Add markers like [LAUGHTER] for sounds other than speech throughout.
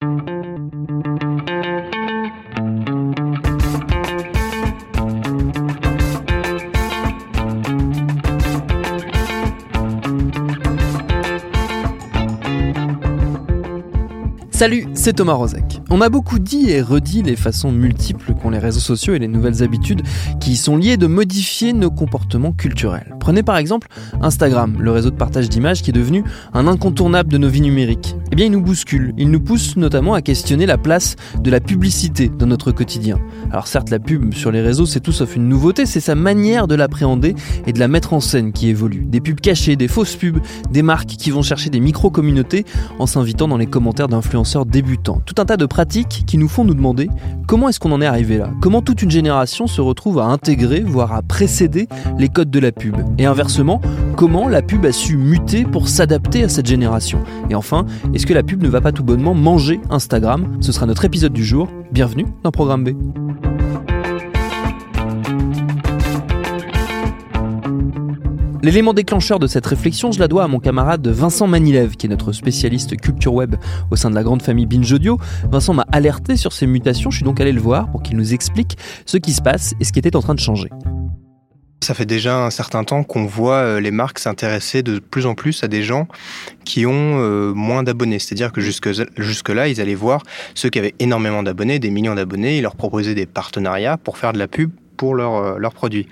Música Salut, c'est Thomas Rozek. On a beaucoup dit et redit les façons multiples qu'ont les réseaux sociaux et les nouvelles habitudes qui y sont liées de modifier nos comportements culturels. Prenez par exemple Instagram, le réseau de partage d'images qui est devenu un incontournable de nos vies numériques. Eh bien, il nous bouscule. Il nous pousse notamment à questionner la place de la publicité dans notre quotidien. Alors certes, la pub sur les réseaux, c'est tout sauf une nouveauté, c'est sa manière de l'appréhender et de la mettre en scène qui évolue. Des pubs cachées, des fausses pubs, des marques qui vont chercher des micro-communautés en s'invitant dans les commentaires d'influenceurs débutants. Tout un tas de pratiques qui nous font nous demander comment est-ce qu'on en est arrivé là? Comment toute une génération se retrouve à intégrer, voire à précéder les codes de la pub? Et inversement, comment la pub a su muter pour s'adapter à cette génération? Et enfin, est-ce que la pub ne va pas tout bonnement manger Instagram? Ce sera notre épisode du jour. Bienvenue dans Programme B. L'élément déclencheur de cette réflexion, je la dois à mon camarade Vincent Manilev, qui est notre spécialiste culture web au sein de la grande famille Binge Audio. Vincent m'a alerté sur ces mutations, je suis donc allé le voir pour qu'il nous explique ce qui se passe et ce qui était en train de changer. Ça fait déjà un certain temps qu'on voit euh, les marques s'intéresser de plus en plus à des gens qui ont euh, moins d'abonnés. C'est-à-dire que jusque, jusque-là, ils allaient voir ceux qui avaient énormément d'abonnés, des millions d'abonnés, ils leur proposaient des partenariats pour faire de la pub pour leurs euh, produits.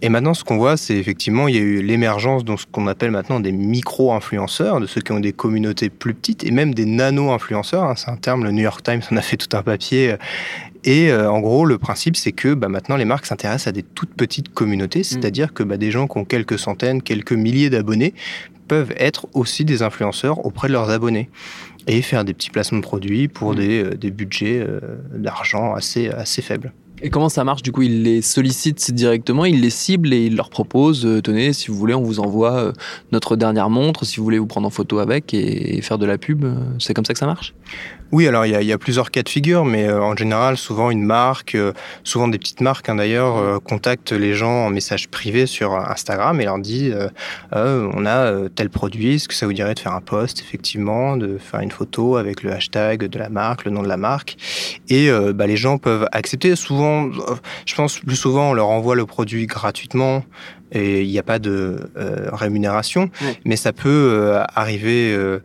Et maintenant, ce qu'on voit, c'est effectivement, il y a eu l'émergence de ce qu'on appelle maintenant des micro-influenceurs, de ceux qui ont des communautés plus petites, et même des nano-influenceurs. Hein, c'est un terme, le New York Times en a fait tout un papier. Et euh, en gros, le principe, c'est que bah, maintenant, les marques s'intéressent à des toutes petites communautés, mm. c'est-à-dire que bah, des gens qui ont quelques centaines, quelques milliers d'abonnés peuvent être aussi des influenceurs auprès de leurs abonnés et faire des petits placements de produits pour mm. des, euh, des, budgets euh, d'argent assez, assez faibles. Et comment ça marche Du coup, il les sollicite directement, il les cible et il leur propose euh, tenez, si vous voulez, on vous envoie euh, notre dernière montre, si vous voulez vous prendre en photo avec et, faire de la pub. Euh, c'est comme ça que ça marche? Oui, alors il y, a, plusieurs cas de figure, mais en général, souvent une marque, souvent des petites marques hein, d'ailleurs, contactent les gens en message privé sur Instagram et leur dit on a tel produit, est-ce que ça vous dirait de faire un post, effectivement, de faire une photo avec le hashtag de la marque, le nom de la marque? Et bah, les gens peuvent accepter. Souvent, je pense plus souvent, on leur envoie le produit gratuitement et il n'y a pas de euh, rémunération, mais ça peut euh, arriver euh,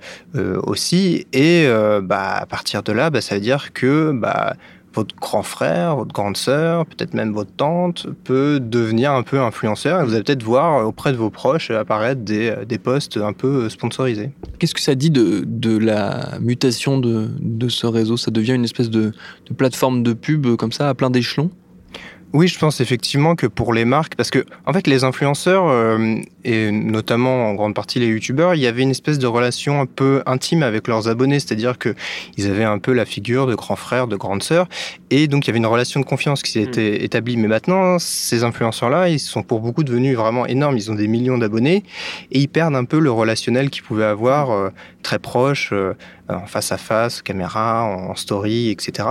aussi. Et bah, à partir de là, bah, ça veut dire que bah, votre grand frère, votre grande sœur, peut-être même votre tante peut devenir un peu influenceur. Et vous allez peut-être voir auprès de vos proches apparaître des, des posts un peu sponsorisés. Qu'est-ce que ça dit de, de la mutation de, de, ce réseau? Ça devient une espèce de, de plateforme de pub comme ça à plein d'échelons? Oui, je pense effectivement que pour les marques, parce que en fait les influenceurs euh, et notamment en grande partie les youtubeurs, il y avait une espèce de relation un peu intime avec leurs abonnés, c'est-à-dire que ils avaient un peu la figure de grand frère, de grande sœur, et donc il y avait une relation de confiance qui s'est mm. établie. Mais maintenant, ces influenceurs-là, ils sont pour beaucoup devenus vraiment énormes. Ils ont des millions d'abonnés et ils perdent un peu le relationnel qu'ils pouvaient avoir euh, très proche, euh, en face à face, caméra, en story, etc.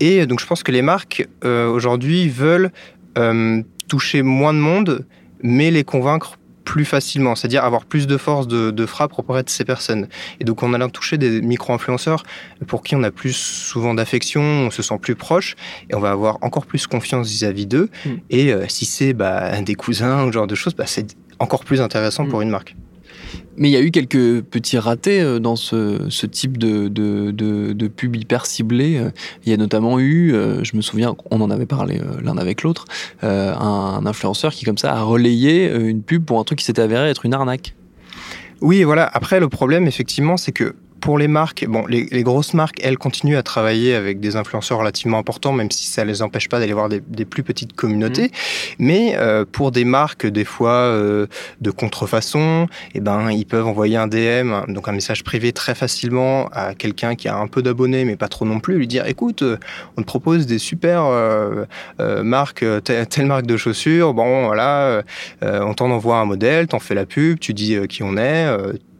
Et donc je pense que les marques aujourd'hui veulent euh, toucher moins de monde, mais les convaincre plus facilement, c'est-à-dire avoir plus de force de, frappe auprès de ces personnes. Et donc on a toucher des micro-influenceurs pour qui on a plus souvent d'affection, on se sent plus proche, et on va avoir encore plus confiance vis-à-vis d'eux. Mm. Et euh, si c'est bah, des cousins ou ce genre de choses, bah, c'est encore plus intéressant mm. pour une marque. Mais il y a eu quelques petits ratés euh, dans ce, type de, pub hyper ciblé. Euh, il y a notamment eu, euh, je me souviens, on en avait parlé l'un avec l'autre, un, influenceur qui comme ça a relayé une pub pour un truc qui s'était avéré être une arnaque. Oui, voilà. Après, le problème, effectivement, c'est que pour les marques, bon, les, grosses marques, elles continuent à travailler avec des influenceurs relativement importants, même si ça ne les empêche pas d'aller voir des, plus petites communautés. Mmh. Mais euh, pour des marques, des fois euh, de contrefaçon, eh ben, ils peuvent envoyer un DM, donc un message privé très facilement à quelqu'un qui a un peu d'abonnés, mais pas trop non plus, lui dire écoute, euh, on te propose des super marques, telle, marque de chaussures, bon voilà, on t'en envoie un modèle, t'en fais la pub, tu dis qui on est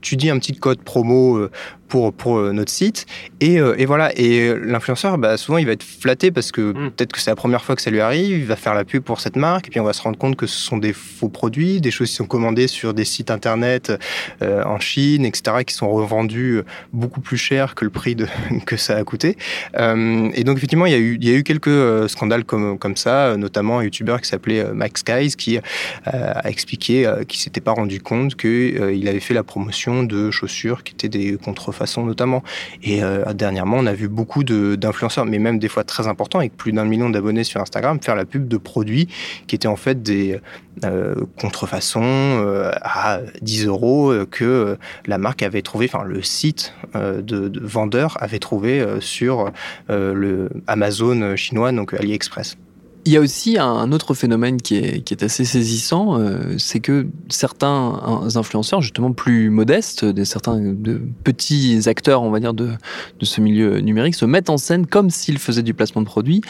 tu dis un petit code promo pour, pour euh, notre site. Et, euh, et voilà. Et euh, l'influenceur, bah, souvent, il va être flatté parce que mm. peut-être que c'est la première fois que ça lui arrive. Il va faire la pub pour cette marque. Et puis, on va se rendre compte que ce sont des faux produits, des choses qui sont commandées sur des sites internet en Chine, etc., qui sont revendus beaucoup plus cher que le prix de, [LAUGHS] que ça a coûté. et donc, effectivement, il y a eu, il y a eu quelques scandales comme, comme ça, notamment un youtubeur qui s'appelait Max Skies qui a expliqué qu'il s'était pas rendu compte qu'il avait fait la promotion de chaussures qui étaient des contrefaçons notamment. Et euh, dernièrement, on a vu beaucoup d'influenceurs, mais même des fois très importants, avec plus d'un million d'abonnés sur Instagram, faire la pub de produits qui étaient en fait des euh, contrefaçons euh, à 10 euros que la marque avait trouvé, enfin le site de, de vendeur avait trouvé sur le Amazon chinois, donc AliExpress. Il y a aussi un autre phénomène qui est, qui est assez saisissant, euh, c'est que certains influenceurs, justement plus modestes, des, certains de petits acteurs, on va dire, de, de ce milieu numérique, se mettent en scène comme s'ils faisaient du placement de produits,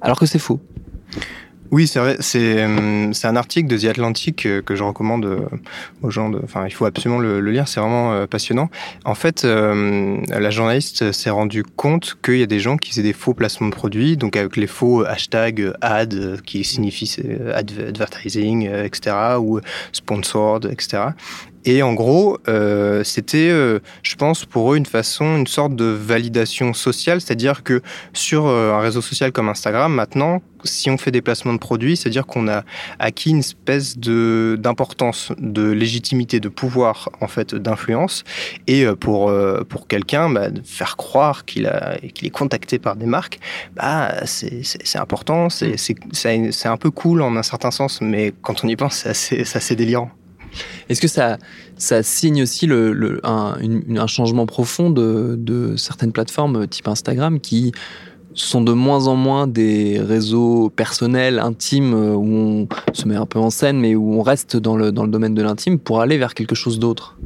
alors que c'est faux. Oui, c'est vrai. Euh, c'est un article de The Atlantic euh, que je recommande euh, aux gens. Enfin, il faut absolument le, lire. C'est vraiment passionnant. En fait, la journaliste s'est rendue compte qu'il y a des gens qui faisaient des faux placements de produits, donc avec les faux hashtags ad qui signifient advertising, etc., ou sponsored, etc. Et en gros, euh, c'était, euh, je pense, pour eux une façon, une sorte de validation sociale, c'est-à-dire que sur euh, un réseau social comme Instagram, maintenant, si on fait des placements de produits, c'est-à-dire qu'on a acquis une espèce de d'importance, de légitimité, de pouvoir en fait, d'influence. Et pour pour quelqu'un, bah, faire croire qu'il a qu'il est contacté par des marques, bah c'est important, c'est c'est un peu cool en un certain sens, mais quand on y pense, c'est assez, assez délirant. Est-ce que ça, ça signe aussi le, un, changement profond de, certaines plateformes type Instagram qui sont de moins en moins des réseaux personnels, intimes, où on se met un peu en scène, mais où on reste dans le, dans le domaine de l'intime pour aller vers quelque chose d'autre?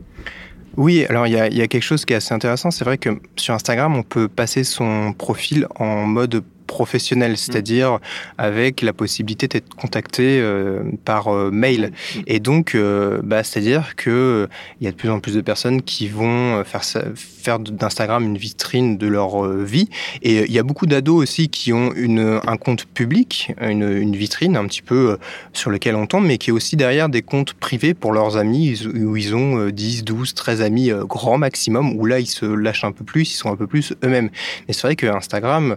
Oui, alors il y, a, il y a quelque chose qui est assez intéressant. C'est vrai que sur Instagram, on peut passer son profil en mode professionnel, mm. c'est-à-dire avec la possibilité d'être contacté euh, par euh, mail. Mm. Et donc, euh, bah, c'est-à-dire que il y a de plus en plus de personnes qui vont faire, faire d'Instagram une vitrine de leur vie. Et il y a beaucoup d'ados aussi qui ont une, un compte public, une, une, vitrine un petit peu sur lequel on tombe, mais qui est aussi derrière des comptes privés pour leurs amis, où ils ont 10, 12, 13 amis grand maximum, où là, ils se lâchent un peu plus, ils sont un peu plus eux-mêmes. Mais c'est vrai que Instagram,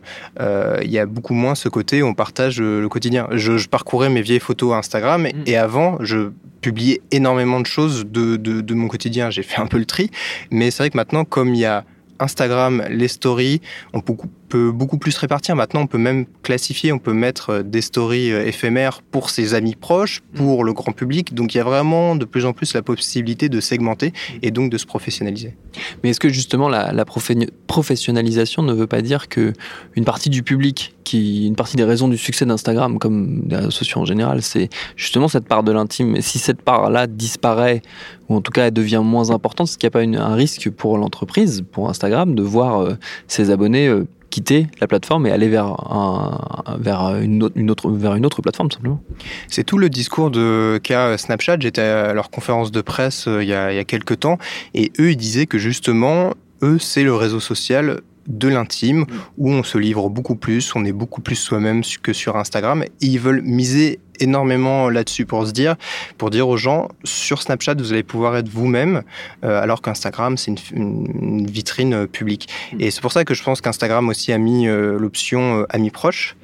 il y a beaucoup moins ce côté où on partage le quotidien. Je, parcourais mes vieilles photos Instagram mm. et avant, je publiais énormément de choses de, de mon quotidien. J'ai fait un peu le tri, mais c'est vrai que maintenant, comme il y a Instagram, les stories, on peut peut beaucoup plus répartir. Maintenant, on peut même classifier, on peut mettre euh, des stories euh, éphémères pour ses amis proches, mm. pour le grand public. Donc, il y a vraiment de plus en plus la possibilité de segmenter et donc de se professionnaliser. Mais est-ce que justement la, professionnalisation ne veut pas dire que une partie du public, qui, une partie des raisons du succès d'Instagram, comme des réseaux sociaux en général, c'est justement cette part de l'intime. Et si cette part-là disparaît, ou en tout cas elle devient moins importante, est-ce qu'il n'y a pas un risque pour l'entreprise, pour Instagram, de voir euh, ses abonnés quitter la plateforme et aller vers, un, vers, une, autre, une autre, vers une autre plateforme simplement. C'est tout le discours de qu'a Snapchat. J'étais à leur conférence de presse euh, il y, a, il y a quelques temps et eux ils disaient que justement eux c'est le réseau social de l'intime où on se livre beaucoup plus, on est beaucoup plus soi-même que sur Instagram. Et ils veulent miser énormément là-dessus pour se dire, pour dire aux gens, sur Snapchat, vous allez pouvoir être vous-même, euh, alors qu'Instagram, c'est une, vitrine euh, publique. Mm. Et c'est pour ça que je pense qu'Instagram aussi a mis euh, l'option amis proches,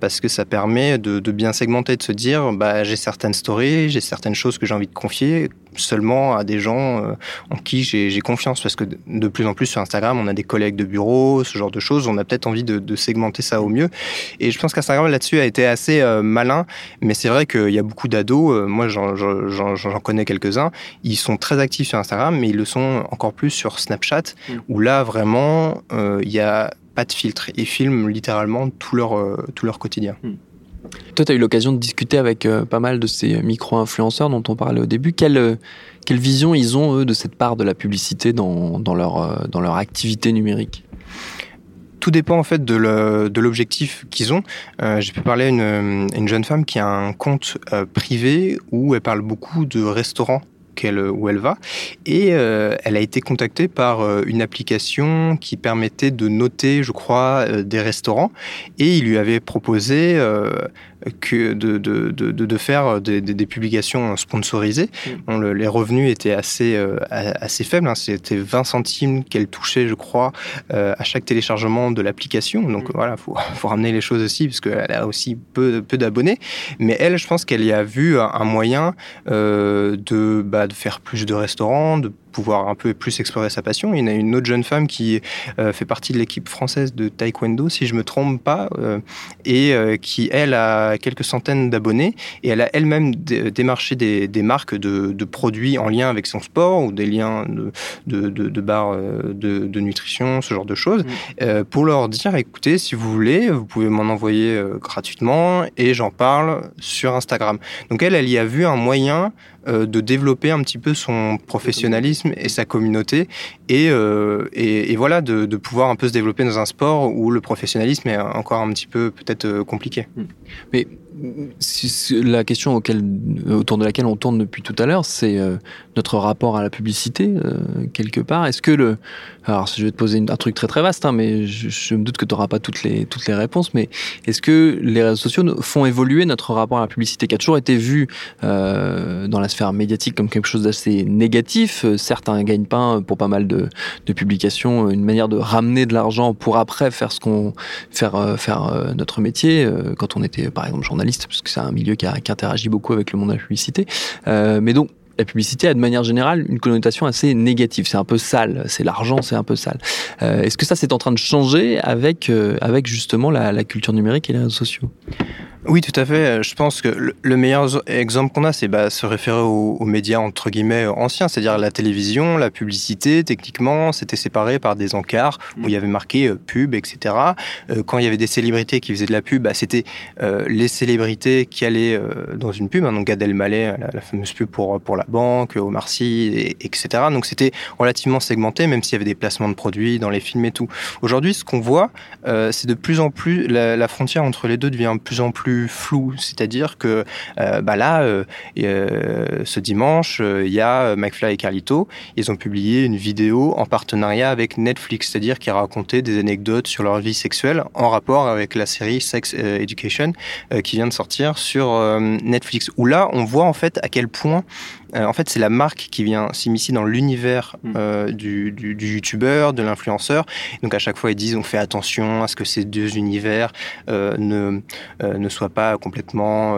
parce que ça permet de, bien segmenter, de se dire, bah, j'ai certaines stories, j'ai certaines choses que j'ai envie de confier seulement à des gens en qui j'ai confiance, parce que de plus en plus sur Instagram, on a des collègues de bureau, ce genre de choses, on a peut-être envie de, de, segmenter ça au mieux. Et je pense qu'Instagram là-dessus a été assez malin, mais c'est vrai qu'il y a beaucoup d'ados, moi j'en connais quelques-uns, ils sont très actifs sur Instagram, mais ils le sont encore plus sur Snapchat, mm. où là vraiment il y a pas de filtre. Ils filment littéralement tout leur, tout leur quotidien. Mm. Toi, tu as eu l'occasion de discuter avec pas mal de ces micro-influenceurs dont on parlait au début. Quelle, quelle vision ils ont, eux, de cette part de la publicité dans, dans leur, dans leur activité numérique? Tout dépend en fait de l'objectif qu'ils ont. Euh, J'ai pu parler à une, une, jeune femme qui a un compte euh, privé où elle parle beaucoup de restaurants où elle va. Et euh, elle a été contactée par une application qui permettait de noter, je crois, des restaurants. Et il lui avait proposé que de, de, de, de faire des, des, publications sponsorisées. Mm. les revenus étaient assez, euh, assez faibles. Hein. C'était 20 centimes qu'elle touchait, je crois, euh, à chaque téléchargement de l'application. Donc mm. voilà, il faut, [LAUGHS] faut, ramener les choses aussi, parce qu'elle a aussi peu, peu d'abonnés. Mais elle, je pense qu'elle y a vu un, moyen euh, de, bah, de faire plus de restaurants, de pouvoir un peu plus explorer sa passion. Il y a une autre jeune femme qui euh, fait partie de l'équipe française de taekwondo, si je me trompe pas, euh, et euh, qui, elle, a quelques centaines d'abonnés. Et elle a elle-même démarché des, des marques de, de, produits en lien avec son sport ou des liens de, de, de barres de, nutrition, ce genre de choses, mmh. pour leur dire, écoutez, si vous voulez, vous pouvez m'en envoyer gratuitement et j'en parle sur Instagram. Donc elle, elle y a vu un moyen de développer un petit peu son professionnalisme et sa communauté, et, euh, et, et, voilà, de, de, pouvoir un peu se développer dans un sport où le professionnalisme est encore un petit peu peut-être euh, compliqué. Mais la question autour de laquelle on tourne depuis tout à l'heure, c'est euh, notre rapport à la publicité, euh, quelque part. Est-ce que le. Alors, je vais te poser un truc très très vaste, hein, mais je, me doute que tu n'auras pas toutes les, toutes les réponses, mais est-ce que les réseaux sociaux font évoluer notre rapport à la publicité, qui a toujours été vu euh, dans la sphère médiatique comme quelque chose d'assez négatif? Certains gagnent pas pour pas mal de, de publications, une manière de ramener de l'argent pour après faire ce qu'on. faire, faire notre métier, quand on était par exemple journaliste parce que c'est un milieu qui, interagit beaucoup avec le monde de la publicité. Euh, mais donc, la publicité a de manière générale une connotation assez négative. C'est un peu sale, c'est l'argent, c'est un peu sale. Euh, est-ce que ça, c'est en train de changer avec, euh, avec justement la, culture numérique et les réseaux sociaux? Oui, tout à fait. Je pense que le meilleur exemple qu'on a, c'est bah, se référer aux, médias entre guillemets anciens, c'est-à-dire la télévision, la publicité. Techniquement, c'était séparé par des encarts où il y avait marqué euh, pub, etc. Euh, quand il y avait des célébrités qui faisaient de la pub, bah, c'était euh, les célébrités qui allaient dans une pub. Hein, donc Gad Elmaleh, la, fameuse pub pour pour la banque, Omar Sy, etc. Donc c'était relativement segmenté, même s'il y avait des placements de produits dans les films et tout. Aujourd'hui, ce qu'on voit, c'est de plus en plus la, la frontière entre les deux devient de plus en plus flou. C'est-à-dire que euh, bah là, euh, euh, ce dimanche, il y a McFly et Carlito. Ils ont publié une vidéo en partenariat avec Netflix, c'est-à-dire qu'ils racontaient des anecdotes sur leur vie sexuelle en rapport avec la série Sex Education qui vient de sortir sur Netflix. Où là, on voit en fait à quel point en fait, c'est la marque qui vient s'immiscer dans l'univers mm. euh, du, du, youtubeur, de l'influenceur. Donc à chaque fois, ils disent on fait attention à ce que ces deux univers euh, ne, ne soient pas complètement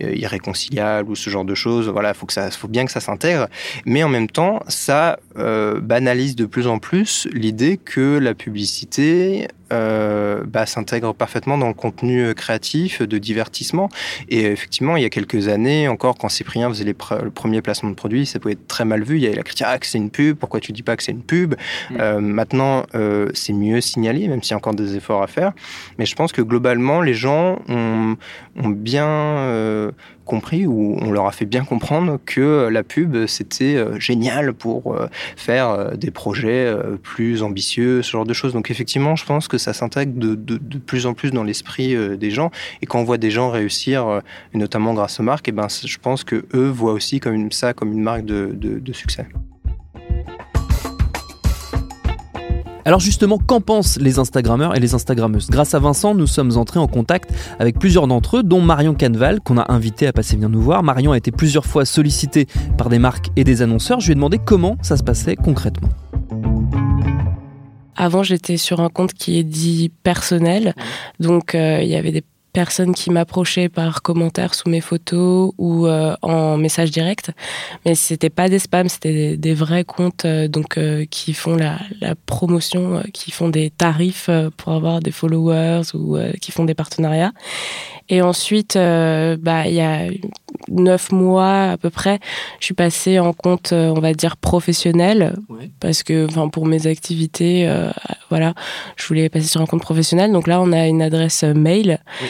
irréconciliables ou ce genre de choses. Voilà, faut que ça, faut bien que ça s'intègre. Mais en même temps, ça banalise de plus en plus l'idée que la publicité euh, bah, s'intègre parfaitement dans le contenu euh, créatif de divertissement. Et effectivement, il y a quelques années, encore quand Cyprien faisait les le premier placement de produit, ça pouvait être très mal vu. Il y avait la critique ah, que c'est une pub, pourquoi tu dis pas que c'est une pub mm. euh, Maintenant, euh, c'est mieux signalé, même s'il y a encore des efforts à faire. Mais je pense que globalement, les gens ont, ont bien euh, compris ou on leur a fait bien comprendre que la pub c'était euh, génial pour euh, faire euh, des projets plus ambitieux, ce genre de choses. Donc effectivement, je pense que ça s'intègre de, plus en plus dans l'esprit des gens. Et quand on voit des gens réussir, notamment grâce aux marques, et eh ben, je pense que eux voient aussi comme ça comme une marque de succès. Alors justement, qu'en pensent les Instagrammeurs et les Instagrammeuses? Grâce à Vincent, nous sommes entrés en contact avec plusieurs d'entre eux, dont Marion Canval, qu'on a invité à passer venir nous voir. Marion a été plusieurs fois sollicitée par des marques et des annonceurs. Je lui ai demandé comment ça se passait concrètement. Avant, j'étais sur un compte qui est dit personnel, donc euh, il y avait des personnes qui m'approchaient par commentaire sous mes photos ou euh, en message direct. Mais c'était pas des spams, c'était des, vrais comptes euh, donc euh, qui font la, la promotion, qui font des tarifs pour avoir des followers ou qui font des partenariats. Et ensuite, bah il y a neuf mois à peu près, je suis passée en compte, on va dire professionnel, parce que, pour mes activités, voilà, je voulais passer sur un compte professionnel. Donc là, on a une adresse mail.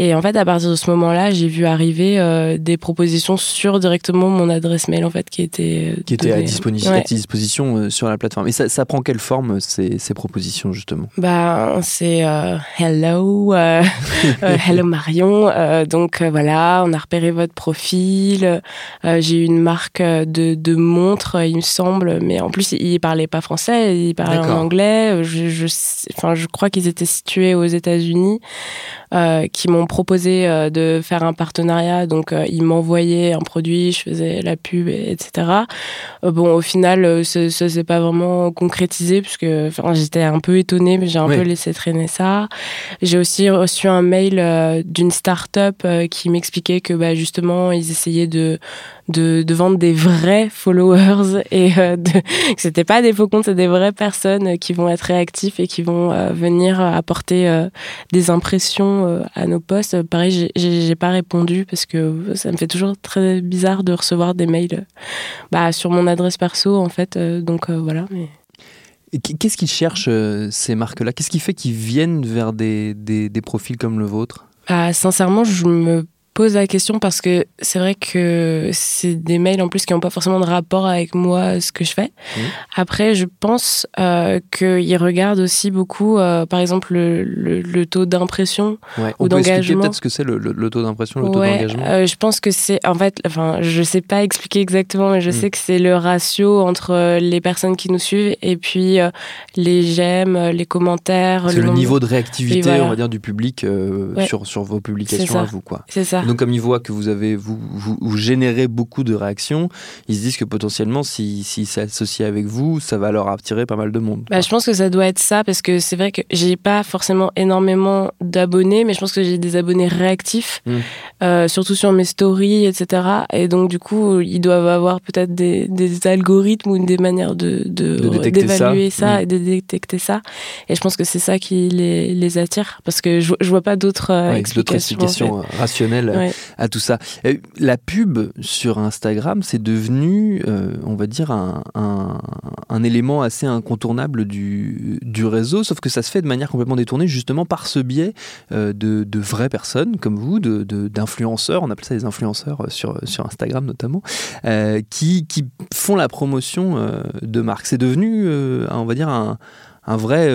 Et en fait, à partir de ce moment-là, j'ai vu arriver euh, des propositions sur directement mon adresse mail, en fait, qui était qui était à, disposition euh, sur la plateforme. Et ça, ça prend quelle forme ces, ces propositions justement? Bah, c'est euh, hello, [LAUGHS] hello Marion. donc voilà, on a repéré votre profil. j'ai eu une marque de, de montres, il me semble, mais en plus, il parlait pas français, il parlait en anglais. Je, je, enfin, je crois qu'ils étaient situés aux États-Unis. Euh, qui m'ont proposé euh, de faire un partenariat. Donc, euh, ils m'envoyaient un produit, je faisais la pub, etc. bon, au final, ça s'est pas vraiment concrétisé puisque j'étais un peu étonnée, mais j'ai un peu laissé traîner ça. J'ai aussi reçu un mail d'une start-up qui m'expliquait que bah, justement, ils essayaient de de, de, vendre des vrais followers [LAUGHS] et euh, de, que c'était pas des faux comptes, c'est des vraies personnes qui vont être réactifs et qui vont venir apporter des impressions euh, à nos postes. Pareil, j'ai pas répondu parce que ça me fait toujours très bizarre de recevoir des mails bah, sur mon adresse perso, en fait. Euh, donc euh, voilà. Mais... Qu'est-ce qu'ils cherchent, ces marques-là? Qu'est-ce qui fait qu'ils viennent vers des, des, des profils comme le vôtre? Ah, Sincèrement, je me pose la question parce que c'est vrai que c'est des mails en plus qui n'ont pas forcément de rapport avec moi, ce que je fais. Mmh. Après, je pense euh, qu'ils regardent aussi beaucoup, euh, par exemple, le, le, taux d'impression ouais. ou d'engagement. peut-être ce que c'est le, le, taux d'impression, le taux d'engagement? Euh, je pense que c'est, en fait, enfin, je sais pas expliquer exactement, mais je mmh. sais que c'est le ratio entre les personnes qui nous suivent et puis les j'aime, les commentaires. C'est le, niveau de réactivité, on va dire, du public sur, sur vos publications à vous, quoi. C'est ça. Donc comme ils voient que vous avez vous, vous, générez beaucoup de réactions, ils se disent que potentiellement s'ils si, s'associent avec vous, ça va leur attirer pas mal de monde. Bah, je pense que ça doit être ça parce que c'est vrai que j'ai pas forcément énormément d'abonnés, mais je pense que j'ai des abonnés réactifs, mmh. euh, surtout sur mes stories, etc. Et donc du coup, ils doivent avoir peut-être des, des, algorithmes ou des manières de d'évaluer ça, mmh. et de détecter ça. Et je pense que c'est ça qui les, les attire parce que je, je vois pas d'autres euh, explications, explications rationnelles à tout ça. La pub sur Instagram, c'est devenu, euh, on va dire, un, un, élément assez incontournable du, du, réseau, sauf que ça se fait de manière complètement détournée, justement par ce biais euh, de, de, vraies personnes comme vous, d'influenceurs, de, on appelle ça des influenceurs sur, sur Instagram notamment, euh, qui, qui, font la promotion de marques. C'est devenu, on va dire, un un vrai,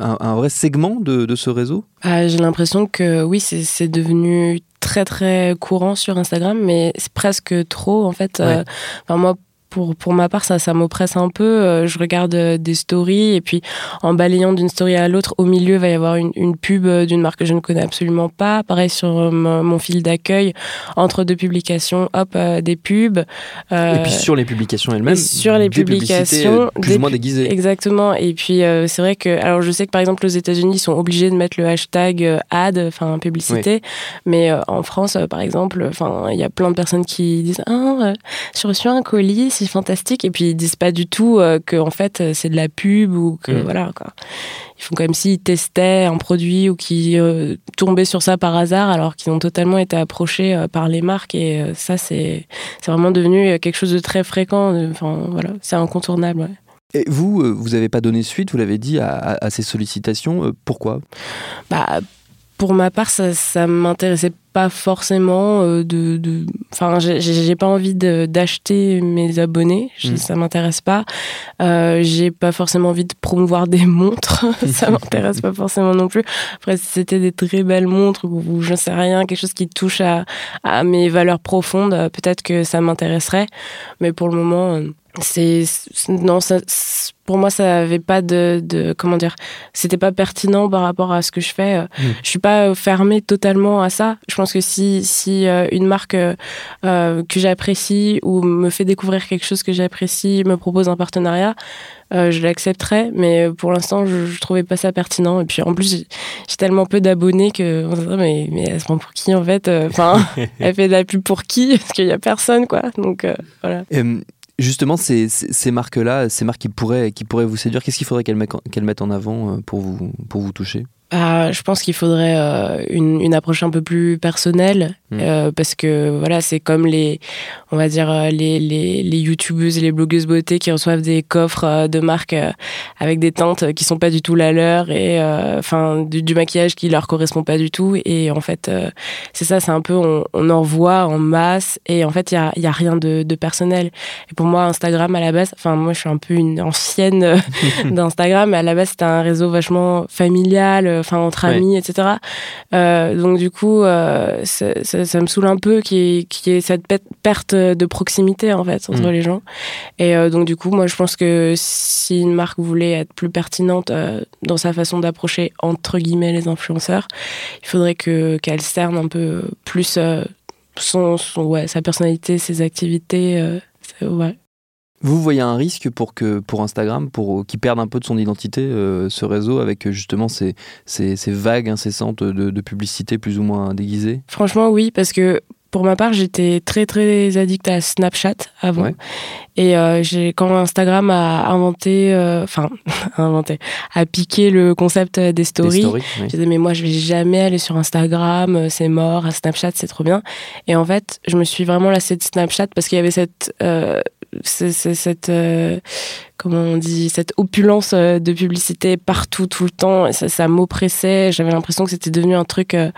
un, vrai segment de, de ce réseau? Ah, J'ai l'impression que oui, c'est devenu très très courant sur Instagram, mais c'est presque trop en fait. Euh, enfin, moi, pour, pour ma part, ça, ça m'oppresse un peu. Euh, je regarde euh, des stories et puis en balayant d'une story à l'autre, au milieu, il va y avoir une, une pub euh, d'une marque que je ne connais absolument pas. Pareil sur mon, fil d'accueil, entre deux publications, hop, des pubs. et puis sur les publications elles-mêmes. Sur les publications. Plus ou moins déguisées. Exactement. Et puis c'est vrai que, alors je sais que par exemple aux États-Unis, ils sont obligés de mettre le hashtag ad, enfin publicité. Mais en France, par exemple, il y a plein de personnes qui disent Ah, j'ai reçu un colis c'est fantastique. Et puis ils disent pas du tout euh, que en fait euh, c'est de la pub ou que mm. voilà quoi. Ils font comme s'ils testaient un produit ou qu'ils euh, tombaient sur ça par hasard alors qu'ils ont totalement été approchés par les marques et ça c'est c'est vraiment devenu quelque chose de très fréquent. Enfin voilà, c'est incontournable. Et vous, vous n'avez pas donné suite, vous l'avez dit, à, ces sollicitations. pourquoi? Bah, Pour ma part, ça ne m'intéressait pas forcément euh, de, enfin j'ai pas envie d'acheter mes abonnés. Mm. ça m'intéresse pas. Euh, j'ai pas forcément envie de promouvoir des montres. [LAUGHS] Ça [LAUGHS] m'intéresse pas forcément non plus. Après si c'était des très belles montres ou, je sais rien quelque chose qui touche à, à mes valeurs profondes peut-être que ça m'intéresserait. Mais pour le moment euh, c'est non ça, pour moi ça avait pas de, de comment dire c'était pas pertinent par rapport à ce que je fais mmh. je suis pas fermée totalement à ça. Je pense que si si euh, une marque euh, euh, que j'apprécie ou me fait découvrir quelque chose que j'apprécie me propose un partenariat je l'accepterais mais pour l'instant je, je, trouvais pas ça pertinent. Et puis en plus j'ai tellement peu d'abonnés que on se dit, mais mais elle se prend pour qui en fait enfin [LAUGHS] elle fait de la pub pour qui? Parce qu'il y a personne quoi. Donc voilà Justement, ces, ces, marques-là, ces marques qui pourraient, qui pourraient vous séduire, qu'est-ce qu'il faudrait qu'elles mettent, mettent en avant euh, pour vous, pour vous toucher? Ah, je pense qu'il faudrait euh, une, une, approche un peu plus personnelle mmh. euh, parce que voilà c'est comme les on va dire euh, les, les, les youtubeuses et les blogueuses beauté qui reçoivent des coffres euh, de marques avec des teintes qui sont pas du tout la leur et enfin du, du, maquillage qui leur correspond pas du tout et en fait c'est ça c'est un peu on, on, en voit en masse et en fait il y a, y a rien de, de, personnel et pour moi Instagram à la base enfin moi je suis un peu une ancienne [LAUGHS] d'Instagram mais à la base c'était un réseau vachement familial enfin entre amis, etc. Euh, donc du coup, euh, ça, me saoule un peu qu'il y, ait cette perte de proximité en fait entre mm. les gens. Et euh, donc du coup, moi je pense que si une marque voulait être plus pertinente dans sa façon d'approcher entre guillemets les influenceurs, il faudrait que qu'elle cerne un peu plus son, ouais, sa personnalité, ses activités. ouais. Vous voyez un risque pour que pour Instagram, pour qu'il perde un peu de son identité, euh, ce réseau, avec justement ces, ces, ces vagues incessantes de, de, publicité plus ou moins déguisées? Franchement, oui, parce que pour ma part, j'étais très très addict à Snapchat avant. Et euh, quand Instagram a inventé, euh, enfin [LAUGHS] inventé, a piqué le concept des stories. stories oui. J'ai dit mais moi je vais jamais aller sur Instagram, euh, c'est mort. À Snapchat c'est trop bien. Et en fait, je me suis vraiment lassée de Snapchat parce qu'il y avait cette cette euh, on dit cette opulence euh, de publicité partout tout le temps. Ça m'oppressait. J'avais l'impression que c'était devenu un truc euh,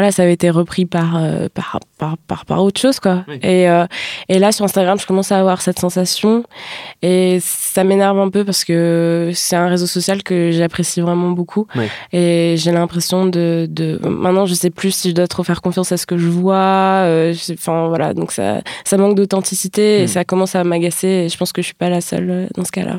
voilà, ça avait été repris par, euh, par, par, par, par, autre chose, quoi. Et, euh, et là, sur Instagram, je commence à avoir cette sensation. Et ça m'énerve un peu parce que c'est un réseau social que j'apprécie vraiment beaucoup. Et j'ai l'impression de, de. Maintenant, je sais plus si je dois trop faire confiance à ce que je vois. Euh, enfin, voilà. Donc, ça, ça manque d'authenticité et hmm. ça commence à m'agacer. Et je pense que je suis pas la seule dans ce cas-là.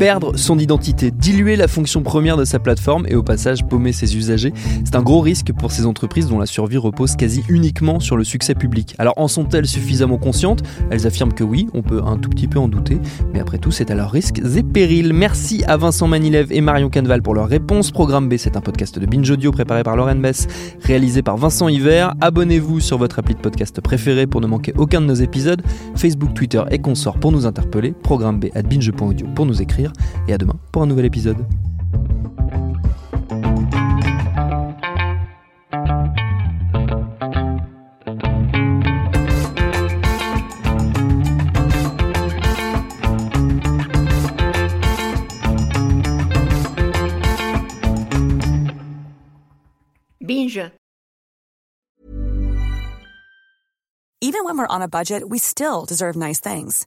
Perdre son identité, diluer la fonction première de sa plateforme et au passage paumer ses usagers. C'est un gros risque pour ces entreprises dont la survie repose quasi uniquement sur le succès public. Alors en sont-elles suffisamment conscientes? Elles affirment que oui, on peut un tout petit peu en douter, mais après tout c'est à leurs risques et périls. Merci à Vincent Manilev et Marion Canval pour leur réponse. Programme B, c'est un podcast de Binge Audio préparé par Lauren Bess, réalisé par Vincent Hiver. Abonnez-vous sur votre appli de podcast préféré pour ne manquer aucun de nos épisodes. Facebook, Twitter et consorts pour nous interpeller. Programme B à binge.audio pour nous écrire et à demain pour un nouvel épisode. Binge. Even when we're on a budget, we still deserve nice things.